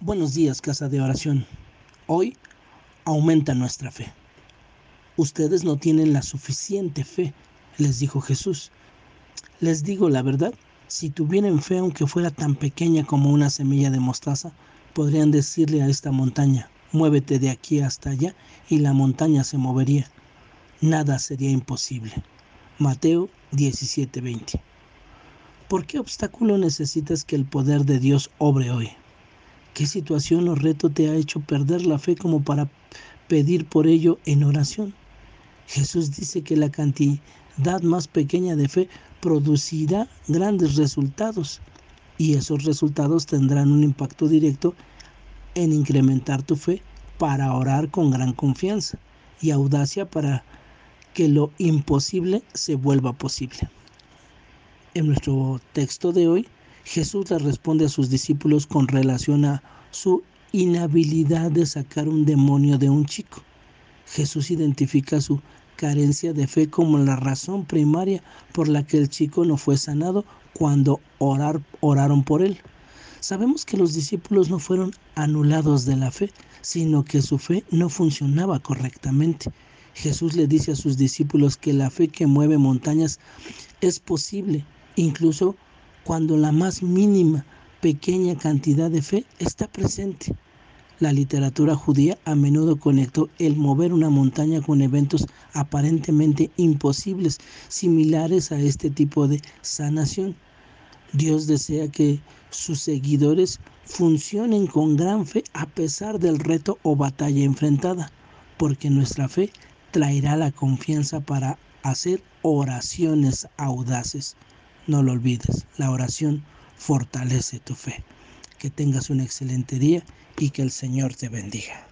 Buenos días, casa de oración. Hoy aumenta nuestra fe. Ustedes no tienen la suficiente fe, les dijo Jesús. Les digo la verdad, si tuvieran fe aunque fuera tan pequeña como una semilla de mostaza, podrían decirle a esta montaña, muévete de aquí hasta allá y la montaña se movería. Nada sería imposible. Mateo 17:20. ¿Por qué obstáculo necesitas que el poder de Dios obre hoy? ¿Qué situación o reto te ha hecho perder la fe como para pedir por ello en oración? Jesús dice que la cantidad más pequeña de fe producirá grandes resultados y esos resultados tendrán un impacto directo en incrementar tu fe para orar con gran confianza y audacia para que lo imposible se vuelva posible. En nuestro texto de hoy, Jesús le responde a sus discípulos con relación a su inhabilidad de sacar un demonio de un chico. Jesús identifica su carencia de fe como la razón primaria por la que el chico no fue sanado cuando orar, oraron por él. Sabemos que los discípulos no fueron anulados de la fe, sino que su fe no funcionaba correctamente. Jesús le dice a sus discípulos que la fe que mueve montañas es posible, incluso cuando la más mínima, pequeña cantidad de fe está presente. La literatura judía a menudo conectó el mover una montaña con eventos aparentemente imposibles, similares a este tipo de sanación. Dios desea que sus seguidores funcionen con gran fe a pesar del reto o batalla enfrentada, porque nuestra fe traerá la confianza para hacer oraciones audaces. No lo olvides, la oración fortalece tu fe. Que tengas un excelente día y que el Señor te bendiga.